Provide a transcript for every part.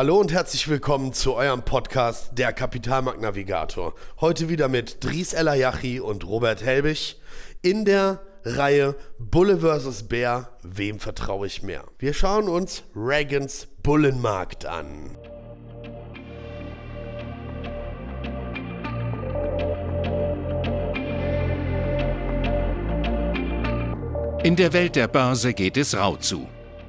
Hallo und herzlich willkommen zu eurem Podcast Der Kapitalmarkt Navigator. Heute wieder mit Dries Elayachi und Robert Helbig in der Reihe Bulle vs. Bär, wem vertraue ich mehr? Wir schauen uns Reagans Bullenmarkt an. In der Welt der Börse geht es rau zu.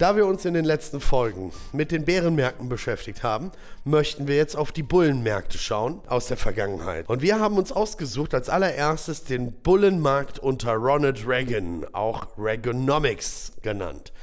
Da wir uns in den letzten Folgen mit den Bärenmärkten beschäftigt haben, möchten wir jetzt auf die Bullenmärkte schauen aus der Vergangenheit. Und wir haben uns ausgesucht als allererstes den Bullenmarkt unter Ronald Reagan, auch Reaganomics genannt.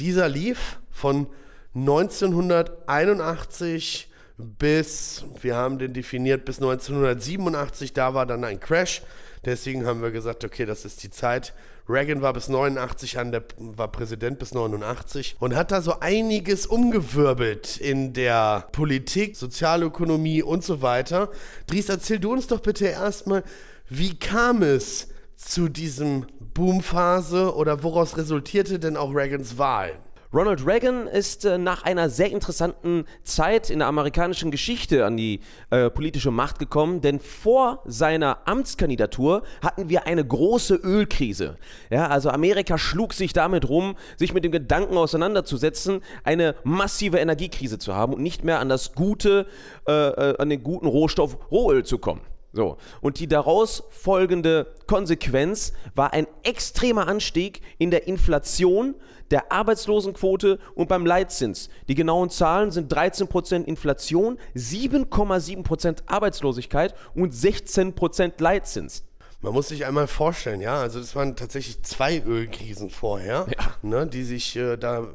Dieser lief von 1981 bis, wir haben den definiert, bis 1987, da war dann ein Crash. Deswegen haben wir gesagt, okay, das ist die Zeit. Reagan war bis 89 an der, war Präsident bis 89 und hat da so einiges umgewirbelt in der Politik, Sozialökonomie und so weiter. Dries, erzähl du uns doch bitte erstmal, wie kam es zu diesem Boomphase oder woraus resultierte denn auch Reagans Wahl? Ronald Reagan ist äh, nach einer sehr interessanten Zeit in der amerikanischen Geschichte an die äh, politische Macht gekommen, denn vor seiner Amtskandidatur hatten wir eine große Ölkrise. Ja, also Amerika schlug sich damit rum, sich mit dem Gedanken auseinanderzusetzen, eine massive Energiekrise zu haben und nicht mehr an das gute, äh, äh an den guten Rohstoff Rohöl zu kommen. So. Und die daraus folgende Konsequenz war ein extremer Anstieg in der Inflation, der Arbeitslosenquote und beim Leitzins. Die genauen Zahlen sind 13% Inflation, 7,7% Arbeitslosigkeit und 16% Leitzins. Man muss sich einmal vorstellen, ja, also das waren tatsächlich zwei Ölkrisen vorher, ja. ne, die sich äh, da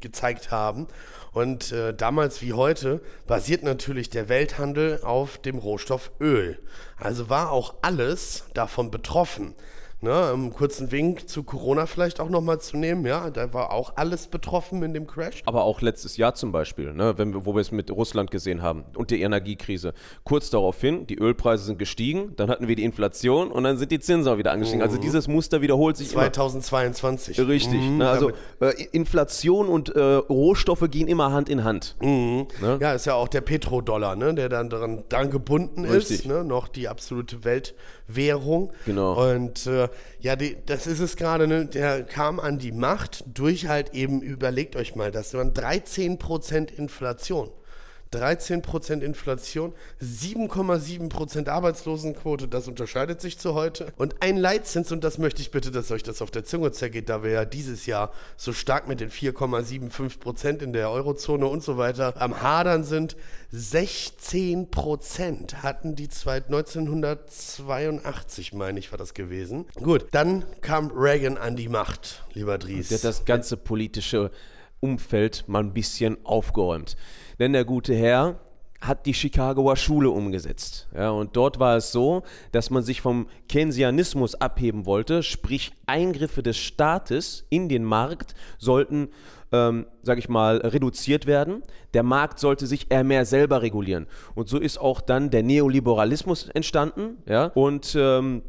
gezeigt haben. Und äh, damals wie heute basiert natürlich der Welthandel auf dem Rohstoff Öl. Also war auch alles davon betroffen. Ne, einen kurzen Wink zu Corona vielleicht auch nochmal zu nehmen, ja, da war auch alles betroffen in dem Crash. Aber auch letztes Jahr zum Beispiel, ne, wenn wir, wo wir es mit Russland gesehen haben und die Energiekrise. Kurz daraufhin, die Ölpreise sind gestiegen, dann hatten wir die Inflation und dann sind die Zinsen auch wieder angestiegen. Also mhm. Also dieses Muster wiederholt sich 2022. Immer. Richtig. Mhm, ne, also äh, Inflation und äh, Rohstoffe gehen immer Hand in Hand. Mhm. Ne? Ja, ist ja auch der Petrodollar, ne, der dann daran, daran gebunden Richtig. ist, ne, noch die absolute Weltwährung. Genau. Und äh, ja, die, das ist es gerade, ne? der kam an die Macht durch halt eben, überlegt euch mal, das waren 13% Inflation. 13% Inflation, 7,7% Arbeitslosenquote, das unterscheidet sich zu heute. Und ein Leitzins, und das möchte ich bitte, dass euch das auf der Zunge zergeht, da wir ja dieses Jahr so stark mit den 4,75% in der Eurozone und so weiter am Hadern sind. 16% hatten die 1982, meine ich, war das gewesen. Gut, dann kam Reagan an die Macht, lieber Dries. Der hat das ganze politische Umfeld mal ein bisschen aufgeräumt. Denn der gute Herr hat die Chicagoer Schule umgesetzt. Ja, und dort war es so, dass man sich vom Keynesianismus abheben wollte, sprich Eingriffe des Staates in den Markt sollten, ähm, sage ich mal, reduziert werden. Der Markt sollte sich eher mehr selber regulieren. Und so ist auch dann der Neoliberalismus entstanden. Ja, und ähm,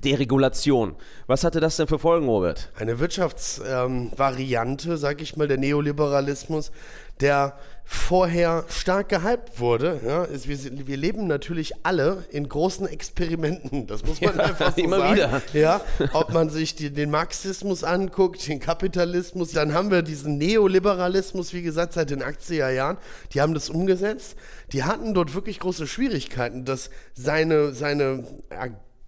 Deregulation. Was hatte das denn für Folgen, Robert? Eine Wirtschaftsvariante, ähm, sag ich mal, der Neoliberalismus, der vorher stark gehypt wurde. Ja, ist, wir, wir, leben natürlich alle in großen Experimenten. Das muss man ja, einfach so immer sagen. Wieder. Ja, ob man sich die, den Marxismus anguckt, den Kapitalismus, dann haben wir diesen Neoliberalismus, wie gesagt, seit den 80er Jahren. Die haben das umgesetzt. Die hatten dort wirklich große Schwierigkeiten, dass seine, seine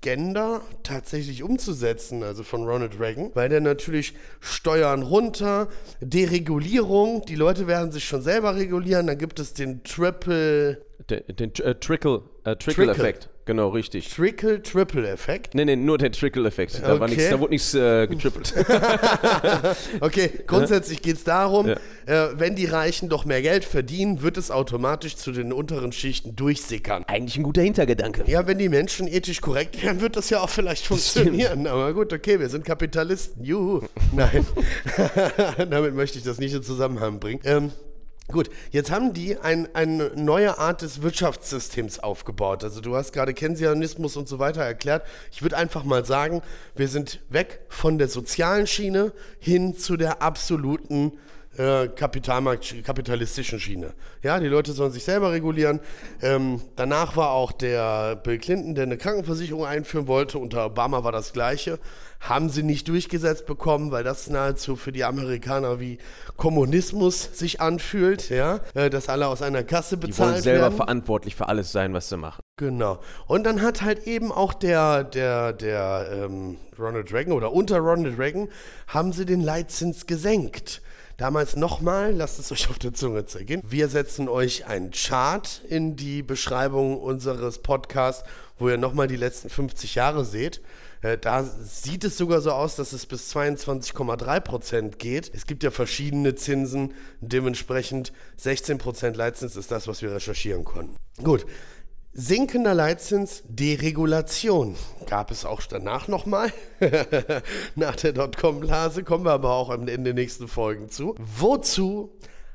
Agenda tatsächlich umzusetzen, also von Ronald Reagan, weil der natürlich Steuern runter, Deregulierung, die Leute werden sich schon selber regulieren, dann gibt es den Triple Den, den äh, Trickle, äh, Trickle-Effekt. Genau, richtig. Trickle-Triple-Effekt. Nee, nee, nur der Trickle-Effekt. Da, war Okay. da wurde nichts äh, getrippelt. Okay, grundsätzlich geht es darum, Ja. äh, wenn die Reichen doch mehr Geld verdienen, wird es automatisch zu den unteren Schichten durchsickern. Eigentlich ein guter Hintergedanke. Ja, wenn die Menschen ethisch korrekt wären, wird das ja auch vielleicht funktionieren. Aber gut, okay, wir sind Kapitalisten. Juhu. Nein, damit möchte ich das nicht in Zusammenhang bringen. Ähm, Gut, jetzt haben die ein, eine neue Art des Wirtschaftssystems aufgebaut. Also du hast gerade Keynesianismus und so weiter erklärt. Ich würde einfach mal sagen, wir sind weg von der sozialen Schiene hin zu der absoluten äh, Kapitalmarkt, kapitalistischen Schiene. Ja, die Leute sollen sich selber regulieren. Ähm, danach war auch der Bill Clinton, der eine Krankenversicherung einführen wollte. Unter Obama war das Gleiche. Haben sie nicht durchgesetzt bekommen, weil das nahezu für die Amerikaner wie Kommunismus sich anfühlt, ja, äh, dass alle aus einer Kasse Die bezahlt wollen selber werden. verantwortlich für alles sein, was sie machen. Genau. Und dann hat halt eben auch der, der, der ähm, Ronald Reagan oder unter Ronald Reagan haben sie den Leitzins gesenkt. Damals nochmal, lasst es euch auf der Zunge zergehen. Wir setzen euch einen Chart in die Beschreibung unseres Podcasts, wo ihr nochmal die letzten 50 Jahre seht. Äh, Da sieht es sogar so aus, dass es bis 22,3 Prozent geht. Es gibt ja verschiedene Zinsen. Dementsprechend 16 Prozent Leitzins ist das, was wir recherchieren konnten. Gut. Sinkender Leitzins, Deregulation. Gab es auch danach nochmal. Nach der Dotcom-Blase kommen wir aber auch Ende der nächsten Folgen zu. Wozu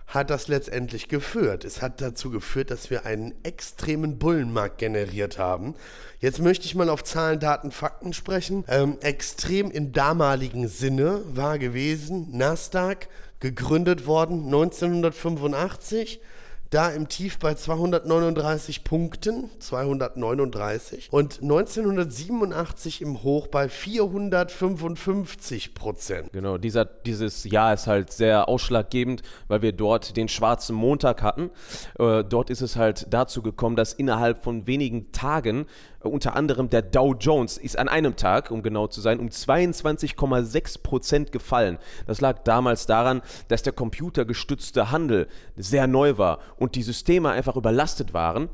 hat das letztendlich geführt? Es hat dazu geführt, dass wir einen extremen Bullenmarkt generiert haben. Jetzt möchte ich mal auf Zahlen, Daten, Fakten sprechen. Ähm, extrem im damaligen Sinne war gewesen Nasdaq, gegründet worden 1985 da im Tief bei 239 Punkten, 239 und 1987 im Hoch bei 455 Prozent. Genau, dieser, dieses Jahr ist halt sehr ausschlaggebend, weil wir dort den schwarzen Montag hatten. Äh, dort ist es halt dazu gekommen, dass innerhalb von wenigen Tagen unter anderem der Dow Jones ist an einem Tag, um genau zu sein, um 22,6 Prozent gefallen. Das lag damals daran, dass der computergestützte Handel sehr neu war und die Systeme einfach überlastet waren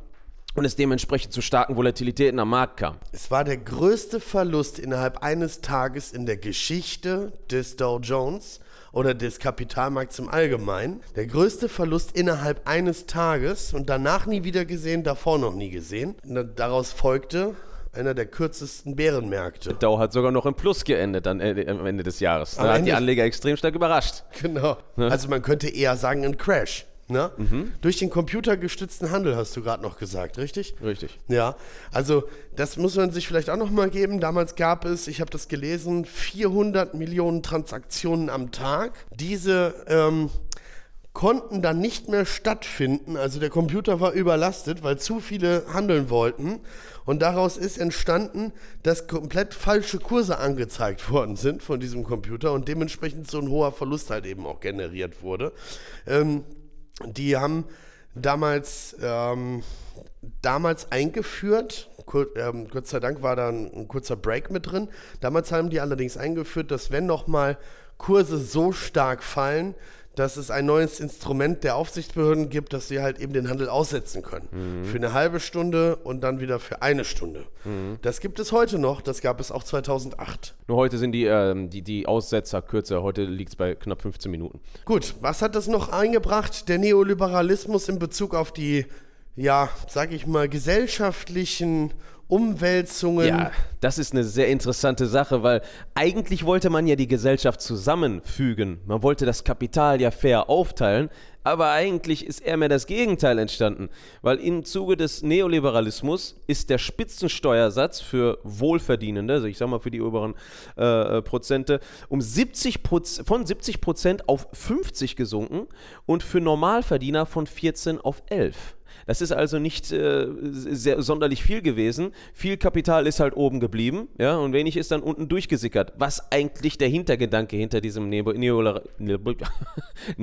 und es dementsprechend zu starken Volatilitäten am Markt kam. Es war der größte Verlust innerhalb eines Tages in der Geschichte des Dow Jones oder des Kapitalmarkts im Allgemeinen. Der größte Verlust innerhalb eines Tages und danach nie wieder gesehen, davor noch nie gesehen. Und daraus folgte einer der kürzesten Bärenmärkte. Dow hat sogar noch im Plus geendet äh, am Ende des Jahres. Da hat die Anleger extrem stark überrascht. Genau. Also man könnte eher sagen ein Crash. Ne? Durch den computergestützten Handel hast du gerade noch gesagt, richtig? Richtig. Ja, also das muss man sich vielleicht auch noch mal geben. Damals gab es, ich habe das gelesen, 400 Millionen Transaktionen am Tag. Diese ähm, konnten dann nicht mehr stattfinden. Also der Computer war überlastet, weil zu viele handeln wollten. Und daraus ist entstanden, dass komplett falsche Kurse angezeigt worden sind von diesem Computer und dementsprechend so ein hoher Verlust halt eben auch generiert wurde. Ähm, die haben damals, ähm, damals eingeführt, kur, ähm, Gott sei Dank war da ein, ein kurzer Break mit drin. Damals haben die allerdings eingeführt, dass wenn nochmal Kurse so stark fallen, dass es ein neues Instrument der Aufsichtsbehörden gibt, dass sie halt eben den Handel aussetzen können. Für eine halbe Stunde und dann wieder für eine Stunde. Das gibt es heute noch, das gab es auch 2008. Nur heute sind die, ähm, die, die Aussetzer kürzer. Heute liegt es bei knapp 15 Minuten. Gut, was hat das noch eingebracht? Der Neoliberalismus in Bezug auf die, ja, sag ich mal, gesellschaftlichen Umwälzungen. Ja, das ist eine sehr interessante Sache, weil eigentlich wollte man ja die Gesellschaft zusammenfügen. Man wollte das Kapital ja fair aufteilen, aber eigentlich ist eher mehr das Gegenteil entstanden, weil im Zuge des Neoliberalismus ist der Spitzensteuersatz für Wohlverdienende, also ich sag mal für die oberen äh, Prozente, um 70 Proz von 70 Prozent auf 50% gesunken und für Normalverdiener von 14 auf 11. Das ist also nicht äh, sehr, sonderlich viel gewesen. Viel Kapital ist halt oben geblieben, ja, und wenig ist dann unten durchgesickert. Was eigentlich der Hintergedanke hinter diesem Neo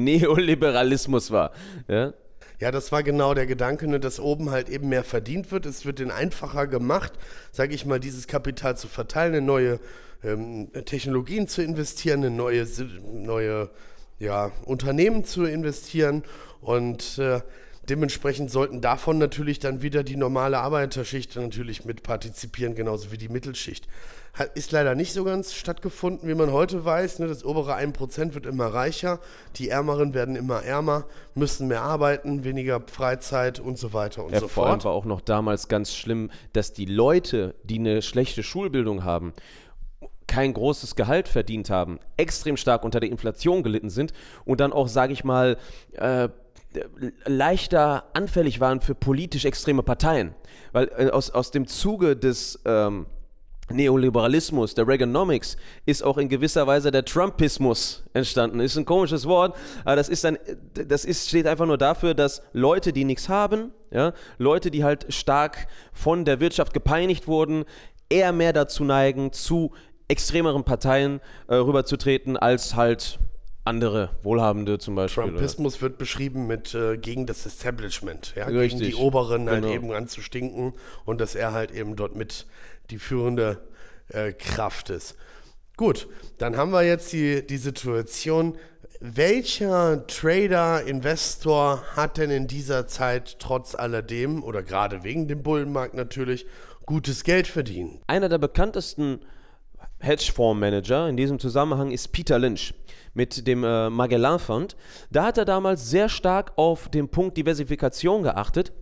Neoliberalismus war. Ja? Ja, das war genau der Gedanke, ne, dass oben halt eben mehr verdient wird. Es wird den einfacher gemacht, sage ich mal, dieses Kapital zu verteilen, in neue ähm, Technologien zu investieren, in neue, neue ja, Unternehmen zu investieren. Und äh, Dementsprechend sollten davon natürlich dann wieder die normale Arbeiterschicht natürlich mit partizipieren, genauso wie die Mittelschicht. Hat, ist leider nicht so ganz stattgefunden, wie man heute weiß. Ne? Das obere 1% wird immer reicher, die Ärmeren werden immer ärmer, müssen mehr arbeiten, weniger Freizeit und so weiter und Ja, so vor allem fort. war auch noch damals ganz schlimm, dass die Leute, die eine schlechte Schulbildung haben, kein großes Gehalt verdient haben, extrem stark unter der Inflation gelitten sind und dann auch, sage ich mal, äh, leichter anfällig waren für politisch extreme Parteien. Weil äh, aus, aus dem Zuge des ähm, Neoliberalismus, der Reaganomics, ist auch in gewisser Weise der Trumpismus entstanden. Ist ein komisches Wort, aber das ist ein, das ist, steht einfach nur dafür, dass Leute, die nichts haben, ja, Leute, die halt stark von der Wirtschaft gepeinigt wurden, eher mehr dazu neigen, zu extremeren Parteien äh, rüberzutreten, als halt andere Wohlhabende zum Beispiel. oder- Trumpismus wird beschrieben mit äh, gegen das Establishment, ja, gegen Richtig. die Oberen halt Genau. eben anzustinken und dass er halt eben dort mit die führende äh, Kraft ist. Gut, dann haben wir jetzt die, die Situation, welcher Trader, Investor hat denn in dieser Zeit trotz alledem oder gerade wegen dem Bullenmarkt natürlich gutes Geld verdient? Einer der bekanntesten Hedgefondsmanager in diesem Zusammenhang ist Peter Lynch mit dem äh, Magellan Fund. Da hat er damals sehr stark auf den Punkt Diversifikation geachtet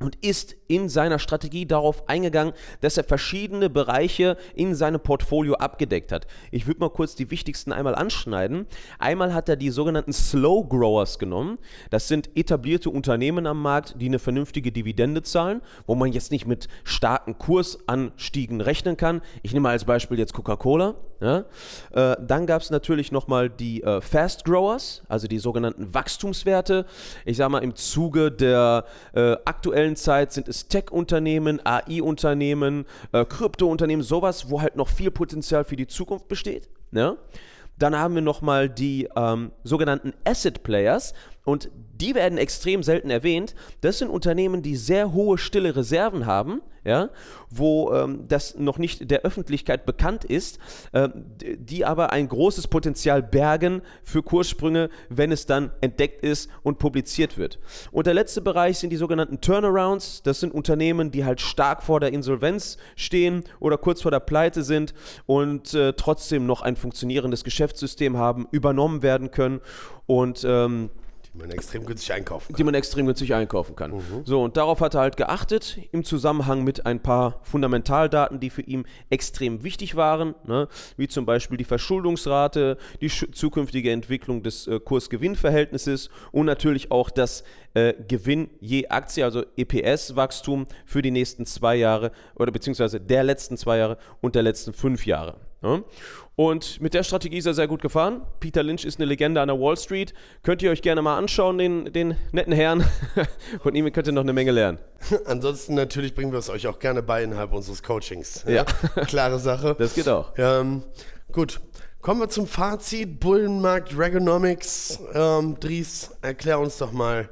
und ist in seiner Strategie darauf eingegangen, dass er verschiedene Bereiche in seinem Portfolio abgedeckt hat. Ich würde mal kurz die wichtigsten einmal anschneiden. Einmal hat er die sogenannten Slow Growers genommen. Das sind etablierte Unternehmen am Markt, die eine vernünftige Dividende zahlen, wo man jetzt nicht mit starken Kursanstiegen rechnen kann. Ich nehme als Beispiel jetzt Coca-Cola. Ja? Äh, dann gab es natürlich nochmal die äh, Fast Growers, also die sogenannten Wachstumswerte. Ich sage mal, im Zuge der äh, aktuellen Zeit sind es Tech-Unternehmen, AI-Unternehmen, äh, Krypto-Unternehmen, sowas, wo halt noch viel Potenzial für die Zukunft besteht. Ja? Dann haben wir nochmal die ähm, sogenannten Asset Players und die werden extrem selten erwähnt. Das sind Unternehmen, die sehr hohe stille Reserven haben, ja, wo ähm, das noch nicht der Öffentlichkeit bekannt ist, d- die aber ein großes Potenzial bergen für Kurssprünge, wenn es dann entdeckt ist und publiziert wird. Und der letzte Bereich sind die sogenannten Turnarounds. Das sind Unternehmen, die halt stark vor der Insolvenz stehen oder kurz vor der Pleite sind und äh, trotzdem noch ein funktionierendes Geschäftssystem haben, übernommen werden können und ähm, Die man extrem günstig einkaufen die man extrem günstig einkaufen kann. So, und darauf hat er halt geachtet, im Zusammenhang mit ein paar Fundamentaldaten, die für ihn extrem wichtig waren, ne? wie zum Beispiel die Verschuldungsrate, die zukünftige Entwicklung des äh, Kurs-Gewinn-Verhältnisses und natürlich auch das äh, Gewinn je Aktie, also EPS-Wachstum für die nächsten zwei Jahre oder beziehungsweise der letzten zwei Jahre und der letzten fünf Jahre. Ne? Und mit der Strategie ist er sehr gut gefahren. Peter Lynch ist eine Legende an der Wall Street. Könnt ihr euch gerne mal anschauen, den, den netten Herrn. Von ihm könnt ihr noch eine Menge lernen. Ansonsten natürlich bringen wir es euch auch gerne bei innerhalb unseres Coachings. Ja. Klare Sache. Das geht auch. Ähm, gut. Kommen wir zum Fazit. Bullenmarkt, Reaganomics. Ähm, Dries, erklär uns doch mal,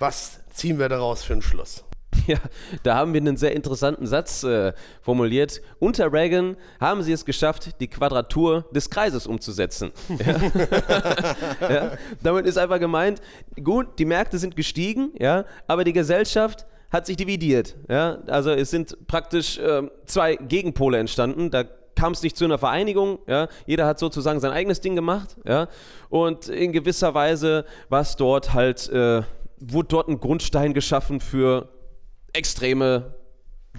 was ziehen wir daraus für einen Schluss? Ja, da haben wir einen sehr interessanten Satz äh, formuliert. Unter Reagan haben sie es geschafft, die Quadratur des Kreises umzusetzen. Ja. ja. Damit ist einfach gemeint, gut, die Märkte sind gestiegen, ja, aber die Gesellschaft hat sich dividiert. Ja. Also es sind praktisch ähm, zwei Gegenpole entstanden. Da kam es nicht zu einer Vereinigung, ja. Jeder hat sozusagen sein eigenes Ding gemacht, ja. Und in gewisser Weise war es dort halt, äh, wurde dort ein Grundstein geschaffen für Extreme,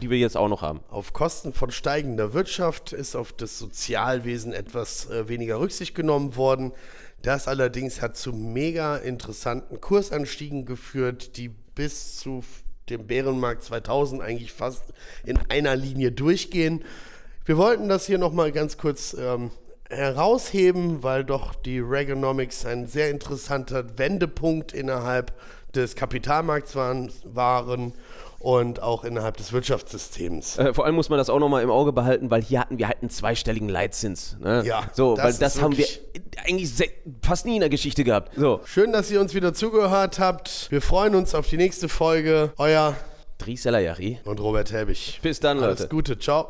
die wir jetzt auch noch haben. Auf Kosten von steigender Wirtschaft ist auf das Sozialwesen etwas äh, weniger Rücksicht genommen worden. Das allerdings hat zu mega interessanten Kursanstiegen geführt, die bis zu dem Bärenmarkt 2000 eigentlich fast in einer Linie durchgehen. Wir wollten das hier nochmal ganz kurz ähm, herausheben, weil doch die Reaganomics ein sehr interessanter Wendepunkt innerhalb des Kapitalmarkts waren, waren und auch innerhalb des Wirtschaftssystems. Äh, vor allem muss man das auch nochmal im Auge behalten, weil hier hatten wir halt einen zweistelligen Leitzins. Ne? Ja, so, das weil das haben wir eigentlich fast nie in der Geschichte gehabt. So, Schön, dass ihr uns wieder zugehört habt. Wir freuen uns auf die nächste Folge. Euer Dries Selayari. und Robert Helbig. Bis dann, Alles Leute. Gute. Ciao.